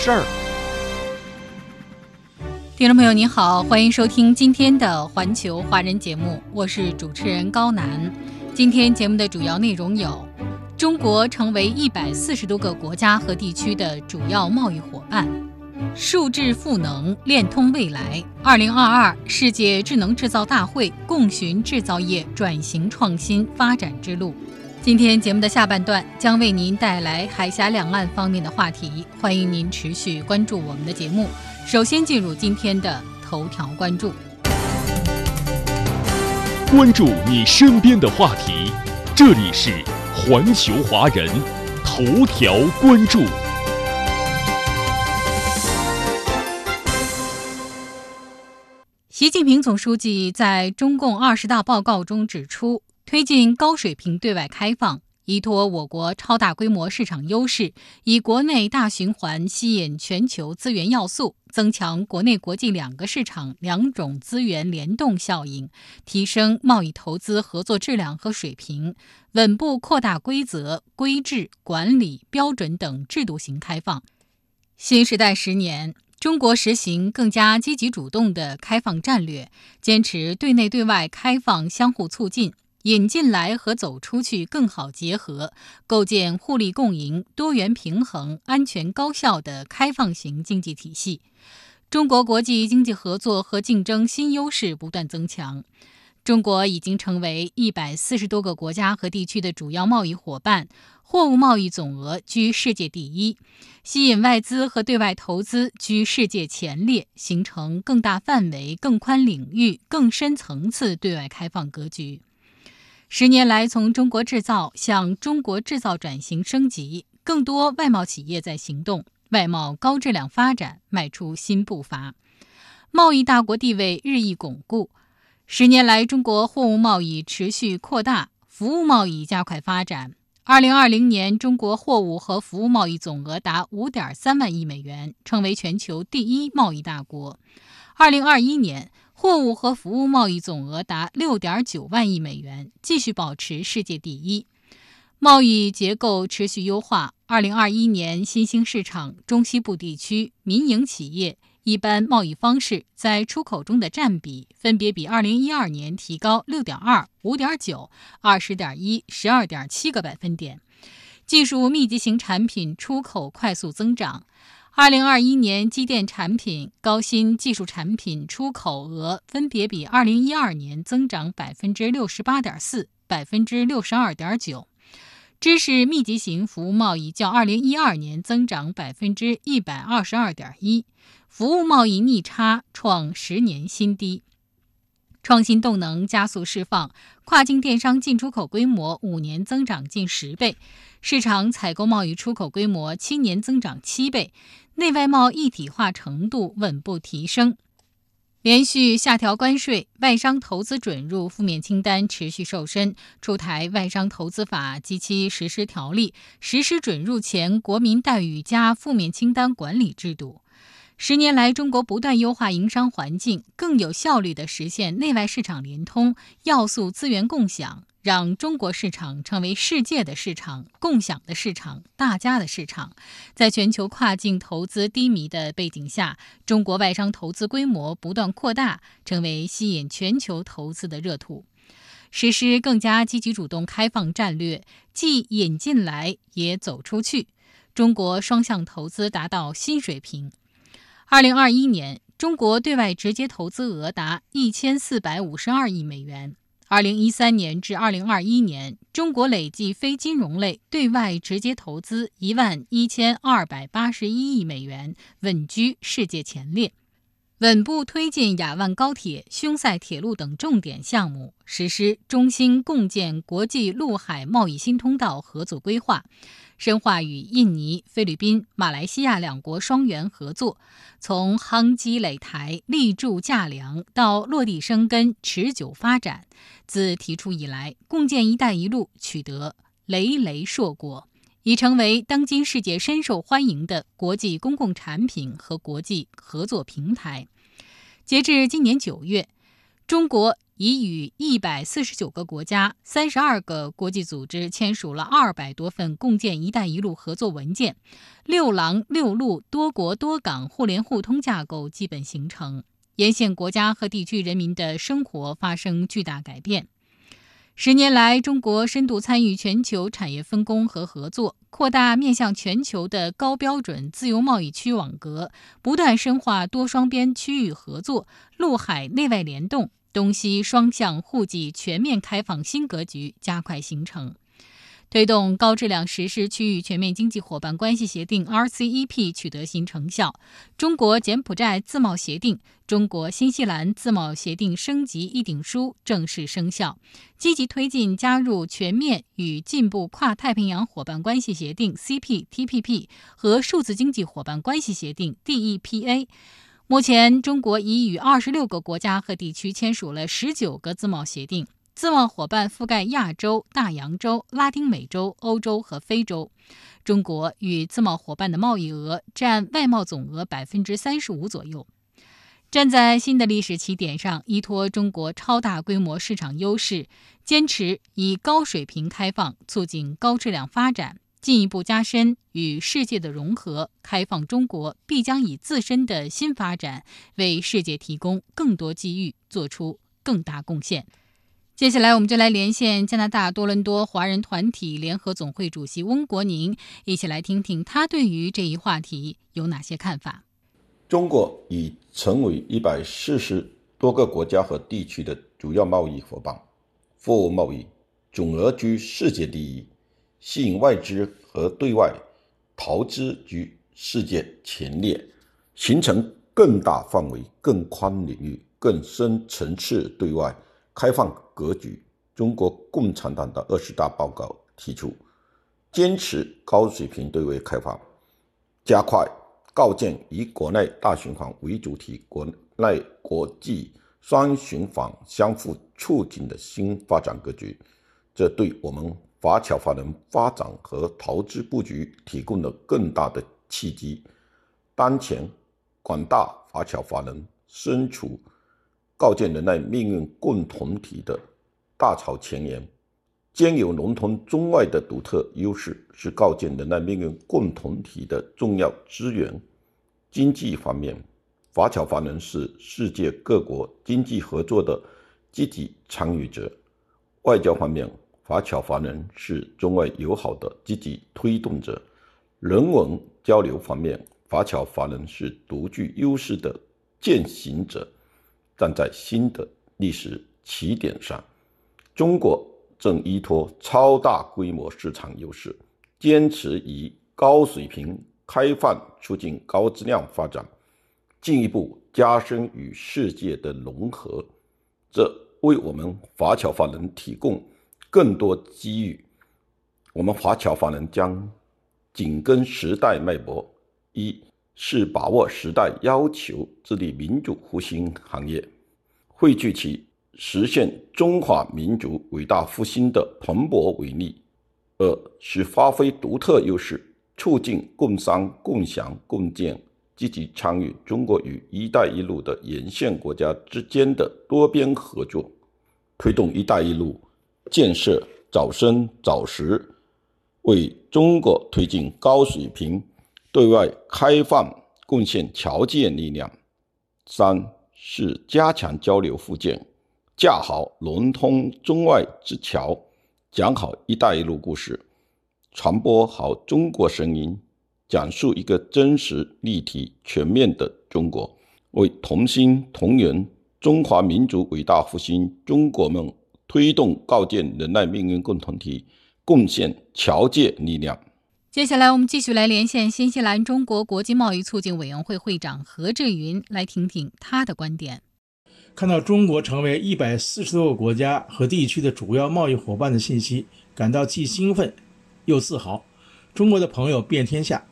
事儿。听众朋友您好，欢迎收听今天的环球华人节目，我是主持人高楠。今天节目的主要内容有：中国成为一百四十多个国家和地区的主要贸易伙伴；数智赋能，链通未来。二零二二世界智能制造大会共寻制造业转型创新发展之路。今天节目的下半段将为您带来海峡两岸方面的话题，欢迎您持续关注我们的节目。首先进入今天的头条关注，关注你身边的话题，这里是环球华人头条关注。习近平总书记在中共二十大报告中指出。推进高水平对外开放，依托我国超大规模市场优势，以国内大循环吸引全球资源要素，增强国内国际两个市场两种资源联动效应，提升贸易投资合作质量和水平，稳步扩大规则、规制、管理标准等制度型开放。新时代十年，中国实行更加积极主动的开放战略，坚持对内对外开放相互促进。引进来和走出去更好结合，构建互利共赢、多元平衡、安全高效的开放型经济体系。中国国际经济合作和竞争新优势不断增强。中国已经成为一百四十多个国家和地区的主要贸易伙伴，货物贸易总额居世界第一，吸引外资和对外投资居世界前列，形成更大范围、更宽领域、更深层次对外开放格局。十年来，从中国制造向中国制造转型升级，更多外贸企业在行动，外贸高质量发展迈出新步伐，贸易大国地位日益巩固。十年来，中国货物贸易持续扩大，服务贸易加快发展。二零二零年，中国货物和服务贸易总额达五点三万亿美元，成为全球第一贸易大国。二零二一年。货物和服务贸易总额达六点九万亿美元，继续保持世界第一。贸易结构持续优化。二零二一年，新兴市场、中西部地区、民营企业一般贸易方式在出口中的占比分别比二零一二年提高六点二、五点九、二十点一、十二点七个百分点。技术密集型产品出口快速增长。二零二一年，机电产品、高新技术产品出口额分别比二零一二年增长百分之六十八点四、百分之六十二点九；知识密集型服务贸易较二零一二年增长百分之一百二十二点一，服务贸易逆差创十年新低。创新动能加速释放，跨境电商进出口规模五年增长近十倍，市场采购贸易出口规模七年增长七倍，内外贸一体化程度稳步提升。连续下调关税，外商投资准入负面清单持续瘦身，出台《外商投资法》及其实施条例，实施准入前国民待遇加负面清单管理制度。十年来，中国不断优化营商环境，更有效率地实现内外市场联通、要素资源共享，让中国市场成为世界的市场、共享的市场、大家的市场。在全球跨境投资低迷的背景下，中国外商投资规模不断扩大，成为吸引全球投资的热土。实施更加积极主动开放战略，既引进来也走出去，中国双向投资达到新水平。二零二一年，中国对外直接投资额达一千四百五十二亿美元。二零一三年至二零二一年，中国累计非金融类对外直接投资一万一千二百八十一亿美元，稳居世界前列。稳步推进雅万高铁、匈塞铁路等重点项目，实施中新共建国际陆海贸易新通道合作规划，深化与印尼、菲律宾、马来西亚两国双元合作，从夯基垒台、立柱架梁到落地生根、持久发展。自提出以来，共建“一带一路”取得累累硕果。已成为当今世界深受欢迎的国际公共产品和国际合作平台。截至今年九月，中国已与一百四十九个国家、三十二个国际组织签署了二百多份共建“一带一路”合作文件，六廊六路多国多港互联互通架构基本形成，沿线国家和地区人民的生活发生巨大改变。十年来，中国深度参与全球产业分工和合作，扩大面向全球的高标准自由贸易区网格，不断深化多双边区域合作，陆海内外联动，东西双向互济全面开放新格局加快形成。推动高质量实施区域全面经济伙伴关系协定 （RCEP） 取得新成效，中国柬埔寨自贸协定、中国新西兰自贸协定升级议定书正式生效，积极推进加入全面与进步跨太平洋伙伴关系协定 （CPTPP） 和数字经济伙伴关系协定 （DEPA）。目前，中国已与二十六个国家和地区签署了十九个自贸协定。自贸伙伴覆盖亚洲、大洋洲、拉丁美洲、欧洲和非洲。中国与自贸伙伴的贸易额占外贸总额百分之三十五左右。站在新的历史起点上，依托中国超大规模市场优势，坚持以高水平开放促进高质量发展，进一步加深与世界的融合，开放中国必将以自身的新发展为世界提供更多机遇，做出更大贡献。接下来，我们就来连线加拿大多伦多华人团体联合总会主席翁国宁，一起来听听他对于这一话题有哪些看法。中国已成为一百四十多个国家和地区的主要贸易伙伴，货物贸易总额居世界第一，吸引外资和对外投资居世界前列，形成更大范围、更宽领域、更深层次对外。开放格局，中国共产党的二十大报告提出，坚持高水平对外开放，加快构建以国内大循环为主体、国内国际双循环相互促进的新发展格局。这对我们华侨华人发展和投资布局提供了更大的契机。当前，广大华侨华人身处。构建人类命运共同体的大潮前沿，兼有融通中外的独特优势，是构建人类命运共同体的重要资源。经济方面，华侨华人是世界各国经济合作的积极参与者；外交方面，华侨华人是中外友好的积极推动者；人文交流方面，华侨华人是独具优势的践行者。站在新的历史起点上，中国正依托超大规模市场优势，坚持以高水平开放促进高质量发展，进一步加深与世界的融合。这为我们华侨华人提供更多机遇。我们华侨华人将紧跟时代脉搏，一。是把握时代要求，致力民主复兴行业，汇聚起实现中华民族伟大复兴的蓬勃伟力；二是发挥独特优势，促进共商共享共建，积极参与中国与“一带一路”的沿线国家之间的多边合作，推动“一带一路”建设早生早实，为中国推进高水平。对外开放贡献条件力量。三是加强交流互鉴，架好融通中外之桥，讲好“一带一路”故事，传播好中国声音，讲述一个真实、立体、全面的中国，为同心同源中华民族伟大复兴中国梦推动构建人类命运共同体贡献条件力量。接下来，我们继续来连线新西兰中国国际贸易促进委员会会长何志云，来听听他的观点。看到中国成为一百四十多个国家和地区的主要贸易伙伴的信息，感到既兴奋又自豪。中国的朋友遍天下。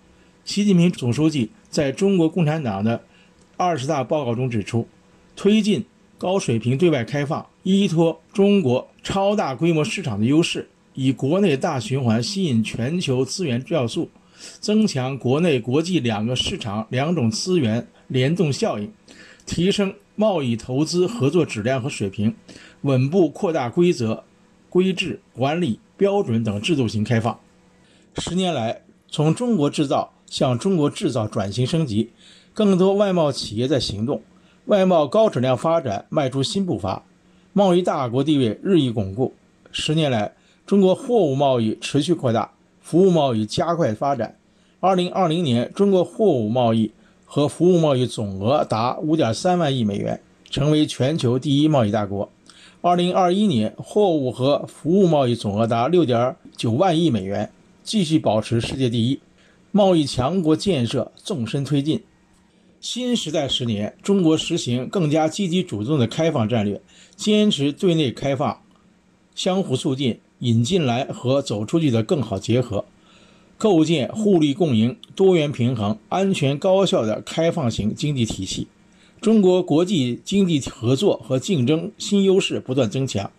习近平总书记在中国共产党的二十大报告中指出，推进高水平对外开放，依托中国超大规模市场的优势，以国内大循环吸引全球资源要素，增强国内国际两个市场两种资源联动效应，提升贸易投资合作质量和水平，稳步扩大规则、规制、管理标准等制度型开放。十年来，从中国制造向中国制造转型升级，更多外贸企业在行动，外贸高质量发展迈出新步伐，贸易大国地位日益巩固。十年来，中国货物贸易持续扩大，服务贸易加快发展。二零二零年，中国货物贸易和服务贸易总额达五点三万亿美元，成为全球第一贸易大国。二零二一年，货物和服务贸易总额达六点九万亿美元，继续保持世界第一。贸易强国建设纵深推进。新时代十年，中国实行更加积极主动的开放战略，坚持对内开放，相互促进引进来和走出去的更好结合，构建互利共赢、多元平衡、安全高效的开放型经济体系。中国国际经济合作和竞争新优势不断增强，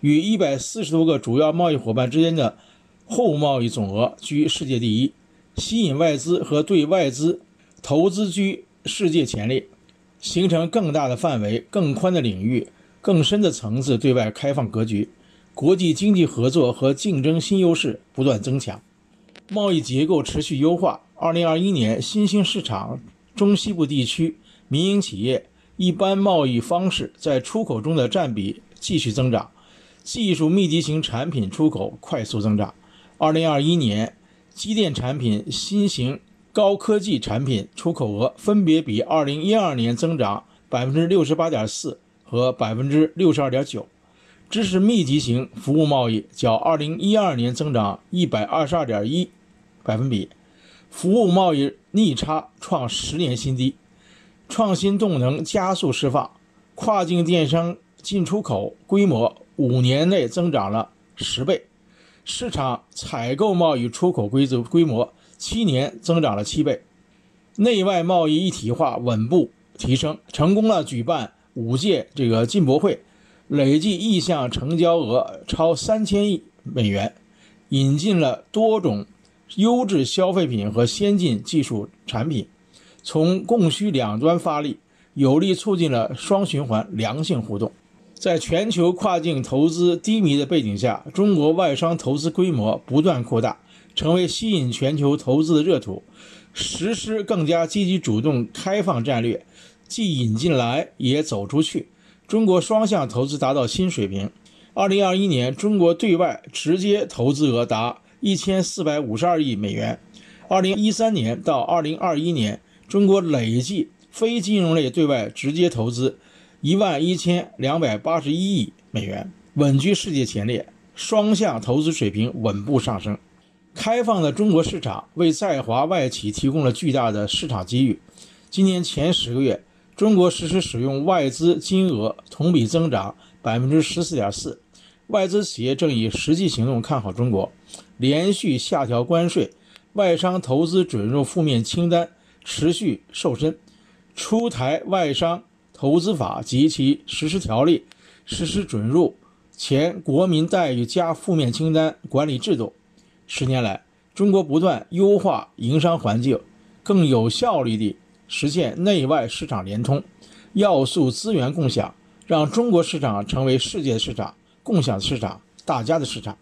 与一百四十多个主要贸易伙伴之间的货物贸易总额居世界第一。吸引外资和对外资投资居世界前列，形成更大的范围、更宽的领域、更深的层次对外开放格局，国际经济合作和竞争新优势不断增强，贸易结构持续优化。二零二一年，新兴市场中西部地区民营企业一般贸易方式在出口中的占比继续增长，技术密集型产品出口快速增长。二零二一年。机电产品、新型高科技产品出口额分别比2012年增长68.4%和62.9%，知识密集型服务贸易较2012年增长122.1%百分比，服务贸易逆差创十年新低，创新动能加速释放，跨境电商进出口规模五年内增长了十倍。市场采购贸易出口规则规模七年增长了七倍，内外贸易一体化稳步提升，成功了举办五届这个进博会，累计意向成交额超三千亿美元，引进了多种优质消费品和先进技术产品，从供需两端发力，有力促进了双循环良性互动。在全球跨境投资低迷的背景下，中国外商投资规模不断扩大，成为吸引全球投资的热土。实施更加积极主动开放战略，既引进来也走出去，中国双向投资达到新水平。二零二一年，中国对外直接投资额达一千四百五十二亿美元。二零一三年到二零二一年，中国累计非金融类对外直接投资。一万一千两百八十一亿美元，稳居世界前列，双向投资水平稳步上升。开放的中国市场为在华外企提供了巨大的市场机遇。今年前十个月，中国实施使用外资金额同比增长百分之十四点四，外资企业正以实际行动看好中国，连续下调关税，外商投资准入负面清单持续瘦身，出台外商。投资法及其实施条例实施准入前国民待遇加负面清单管理制度。十年来，中国不断优化营商环境，更有效率地实现内外市场联通、要素资源共享，让中国市场成为世界市场、共享市场、大家的市场。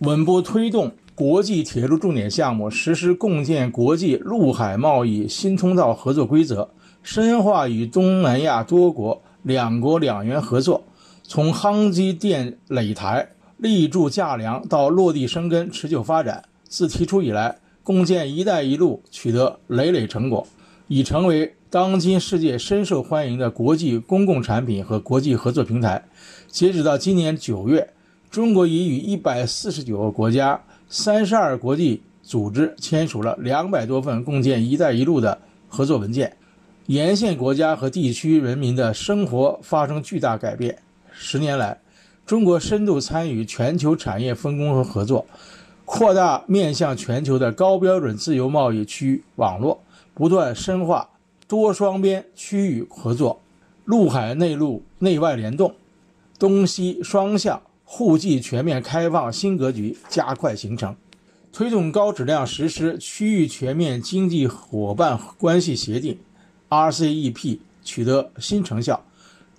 稳步推动国际铁路重点项目实施共建国际陆海贸易新通道合作规则。深化与东南亚多国两国两元合作，从夯基垫垒台、立柱架梁到落地生根、持久发展。自提出以来，共建“一带一路”取得累累成果，已成为当今世界深受欢迎的国际公共产品和国际合作平台。截止到今年九月，中国已与一百四十九个国家、三十二国际组织签署了两百多份共建“一带一路”的合作文件。沿线国家和地区人民的生活发生巨大改变。十年来，中国深度参与全球产业分工和合作，扩大面向全球的高标准自由贸易区网络，不断深化多双边区域合作，陆海内陆内外联动，东西双向互济全面开放新格局加快形成，推动高质量实施区域全面经济伙伴关系协定。RCEP 取得新成效，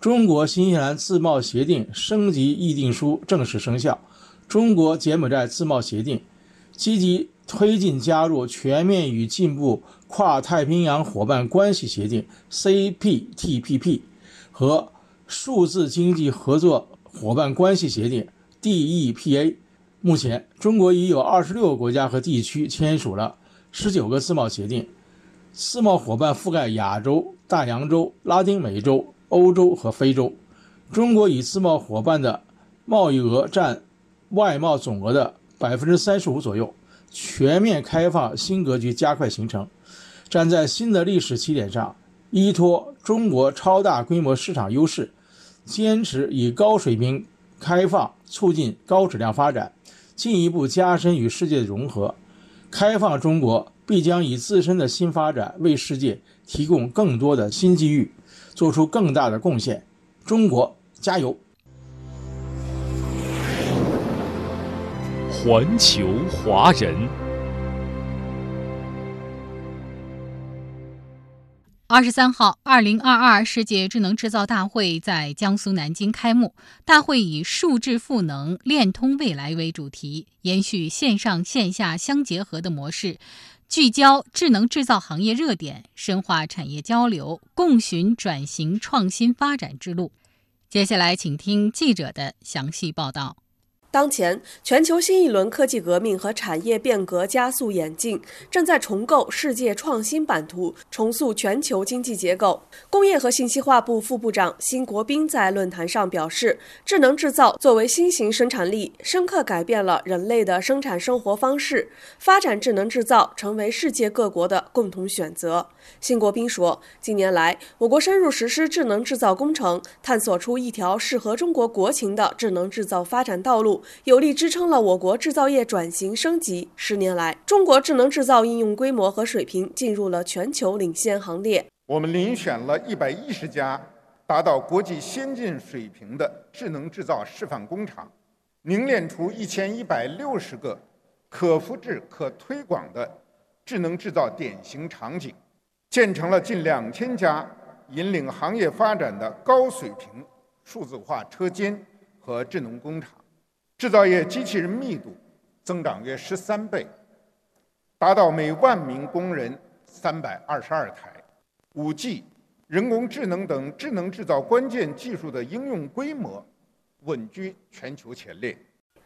中国新西兰自贸协定升级议定书正式生效，中国柬埔寨自贸协定积极推进加入全面与进步跨太平洋伙伴关系协定 CPTPP 和数字经济合作伙伴关系协定 DEPA。目前，中国已有二十六个国家和地区签署了十九个自贸协定。自贸伙伴覆盖亚洲、大洋洲、拉丁美洲、欧洲和非洲。中国以自贸伙伴的贸易额占外贸总额的百分之三十五左右。全面开放新格局加快形成，站在新的历史起点上，依托中国超大规模市场优势，坚持以高水平开放促进高质量发展，进一步加深与世界的融合。开放中国。必将以自身的新发展为世界提供更多的新机遇，做出更大的贡献。中国加油！环球华人。二十三号，二零二二世界智能制造大会在江苏南京开幕。大会以“数智赋能，链通未来”为主题，延续线上线下相结合的模式。聚焦智能制造行业热点，深化产业交流，共寻转型创新发展之路。接下来，请听记者的详细报道。当前，全球新一轮科技革命和产业变革加速演进，正在重构世界创新版图，重塑全球经济结构。工业和信息化部副部长辛国斌在论坛上表示：“智能制造作为新型生产力，深刻改变了人类的生产生活方式。发展智能制造成为世界各国的共同选择。”辛国斌说：“近年来，我国深入实施智能制造工程，探索出一条适合中国国情的智能制造发展道路。”有力支撑了我国制造业转型升级。十年来，中国智能制造应用规模和水平进入了全球领先行列。我们遴选了一百一十家达到国际先进水平的智能制造示范工厂，凝练出一千一百六十个可复制、可推广的智能制造典型场景，建成了近两千家引领行业发展的高水平数字化车间和智能工厂。制造业机器人密度增长约十三倍，达到每万名工人三百二十二台。五 G、人工智能等智能制造关键技术的应用规模稳居全球前列。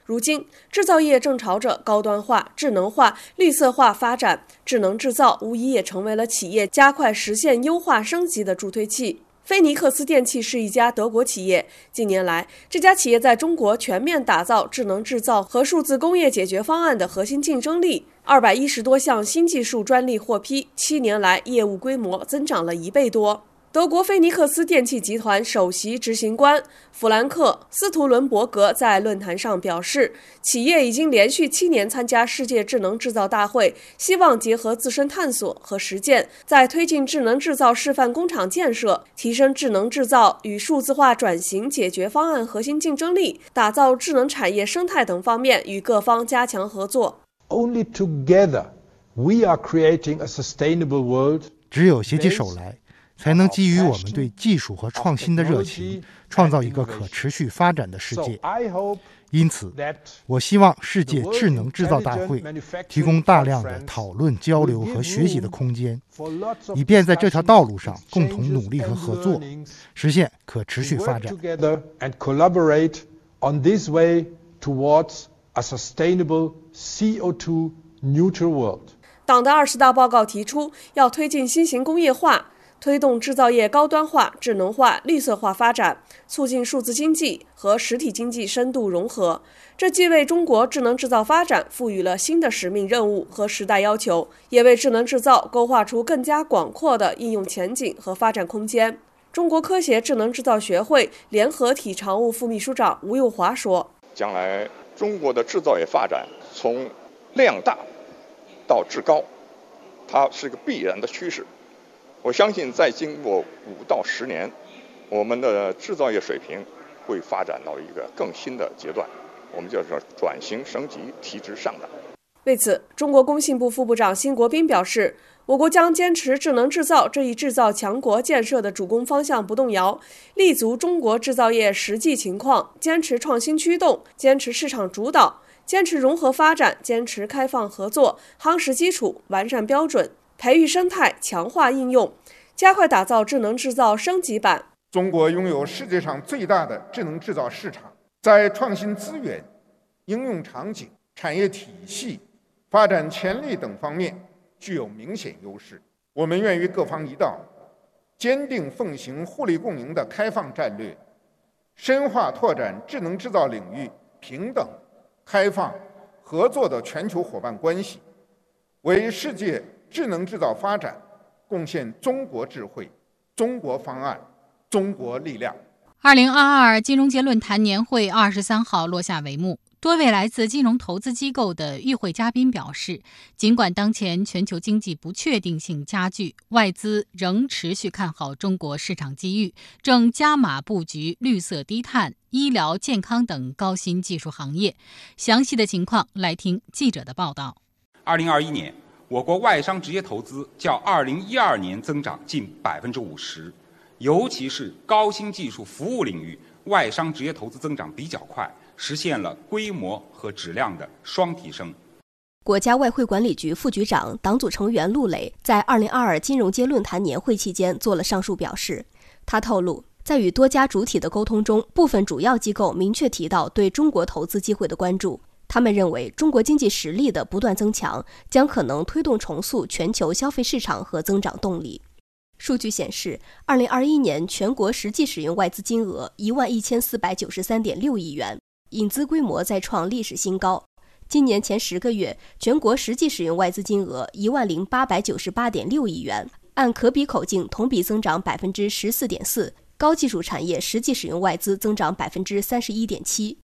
如今，制造业正朝着高端化、智能化、绿色化发展，智能制造无疑也成为了企业加快实现优化升级的助推器。菲尼克斯电器是一家德国企业。近年来，这家企业在中国全面打造智能制造和数字工业解决方案的核心竞争力。二百一十多项新技术专利获批，七年来业务规模增长了一倍多。德国菲尼克斯电气集团首席执行官弗兰克·斯图伦伯格在论坛上表示，企业已经连续七年参加世界智能制造大会，希望结合自身探索和实践，在推进智能制造示范工厂建设、提升智能制造与数字化转型解决方案核心竞争力、打造智能产业生态等方面与各方加强合作。Only together we are creating a sustainable world. 只有携起手来。才能基于我们对技术和创新的热情，创造一个可持续发展的世界。因此，我希望世界智能制造大会提供大量的讨论、交流和学习的空间，以便在这条道路上共同努力和合作，实现可持续发展。党的二十大报告提出，要推进新型工业化。推动制造业高端化、智能化、绿色化发展，促进数字经济和实体经济深度融合。这既为中国智能制造发展赋予了新的使命任务和时代要求，也为智能制造勾画出更加广阔的应用前景和发展空间。中国科协智能制造学会联合体常务副秘书长吴幼华说：“将来中国的制造业发展从量大到质高，它是个必然的趋势。我相信，再经过五到十年，我们的制造业水平会发展到一个更新的阶段，我们叫做转型升级、提质上涨。”为此，中国工信部副部长辛国斌表示。我国将坚持智能制造这一制造强国建设的主攻方向不动摇，立足中国制造业实际情况，坚持创新驱动，坚持市场主导，坚持融合发展，坚持开放合作，夯实基础，完善标准，培育生态，强化应用，加快打造智能制造升级版。中国拥有世界上最大的智能制造市场，在创新资源、应用场景、产业体系、发展潜力等方面。具有明显优势，我们愿与各方一道，坚定奉行互利共赢的开放战略，深化拓展智能制造领域平等、开放、合作的全球伙伴关系，为世界智能制造发展贡献中国智慧、中国方案、中国力量。二零二二金融街论坛年会二十三号落下帷幕。多位来自金融投资机构的与会嘉宾表示，尽管当前全球经济不确定性加剧，外资仍持续看好中国市场机遇，正加码布局绿色低碳、医疗健康等高新技术行业。详细的情况，来听记者的报道。二零二一年，我国外商直接投资较二零一二年增长近百分之五十，尤其是高新技术服务领域，外商直接投资增长比较快。实现了规模和质量的双提升。国家外汇管理局副局长、党组成员陆磊在二零二二金融街论坛年会期间做了上述表示。他透露，在与多家主体的沟通中，部分主要机构明确提到对中国投资机会的关注。他们认为，中国经济实力的不断增强将可能推动重塑全球消费市场和增长动力。数据显示，二零二一年全国实际使用外资金额一万一千四百九十三点六亿元。引资规模再创历史新高。今年前十个月，全国实际使用外资金额一万零八百九十八点六亿元，按可比口径同比增长百分之十四点四。高技术产业实际使用外资增长百分之三十一点七。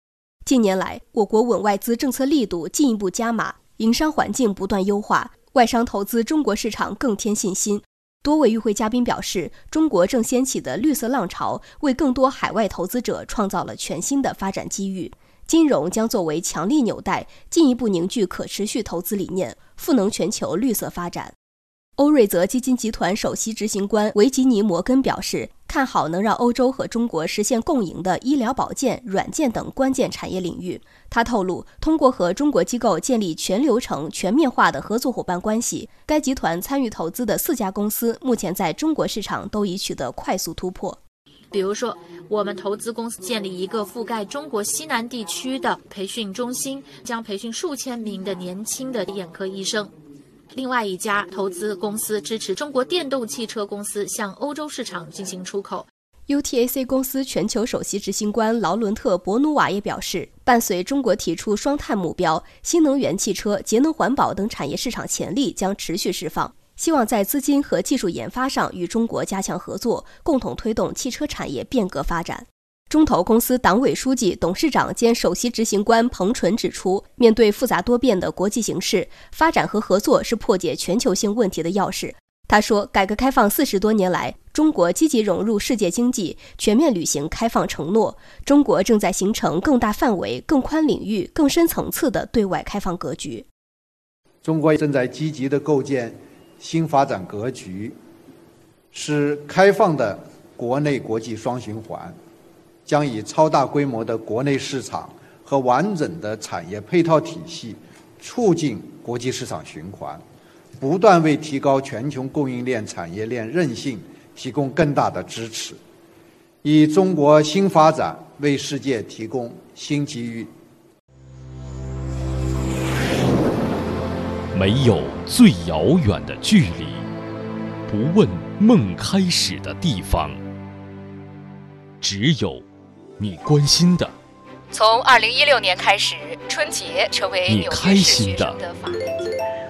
近年来，我国稳外资政策力度进一步加码，营商环境不断优化，外商投资中国市场更添信心。多位与会嘉宾表示，中国正掀起的绿色浪潮，为更多海外投资者创造了全新的发展机遇。金融将作为强力纽带，进一步凝聚可持续投资理念，赋能全球绿色发展。欧瑞泽基金集团首席执行官维吉尼·摩根表示，看好能让欧洲和中国实现共赢的医疗保健、软件等关键产业领域。他透露，通过和中国机构建立全流程、全面化的合作伙伴关系，该集团参与投资的四家公司目前在中国市场都已取得快速突破。比如说，我们投资公司建立一个覆盖中国西南地区的培训中心，将培训数千名的年轻的眼科医生。另外一家投资公司支持中国电动汽车公司向欧洲市场进行出口。UTAC 公司全球首席执行官劳伦特·博努瓦也表示，伴随中国提出双碳目标，新能源汽车、节能环保等产业市场潜力将持续释放。希望在资金和技术研发上与中国加强合作，共同推动汽车产业变革发展。中投公司党委书记、董事长兼首席执行官彭纯指出，面对复杂多变的国际形势，发展和合作是破解全球性问题的钥匙。他说：“改革开放四十多年来，中国积极融入世界经济，全面履行开放承诺。中国正在形成更大范围、更宽领域、更深层次的对外开放格局。中国正在积极地构建新发展格局，是开放的国内国际双循环。”将以超大规模的国内市场和完整的产业配套体系，促进国际市场循环，不断为提高全球供应链产业链韧性提供更大的支持，以中国新发展为世界提供新机遇。没有最遥远的距离，不问梦开始的地方，只有你关心的。从二零一六年开始，春节成为你开心的。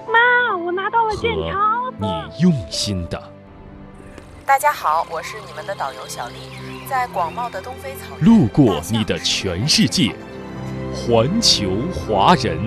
妈，我拿到了健康。你用心的。大家好，我是你们的导游小丽，在广袤的东非草原。路过你的全世界，环球华人。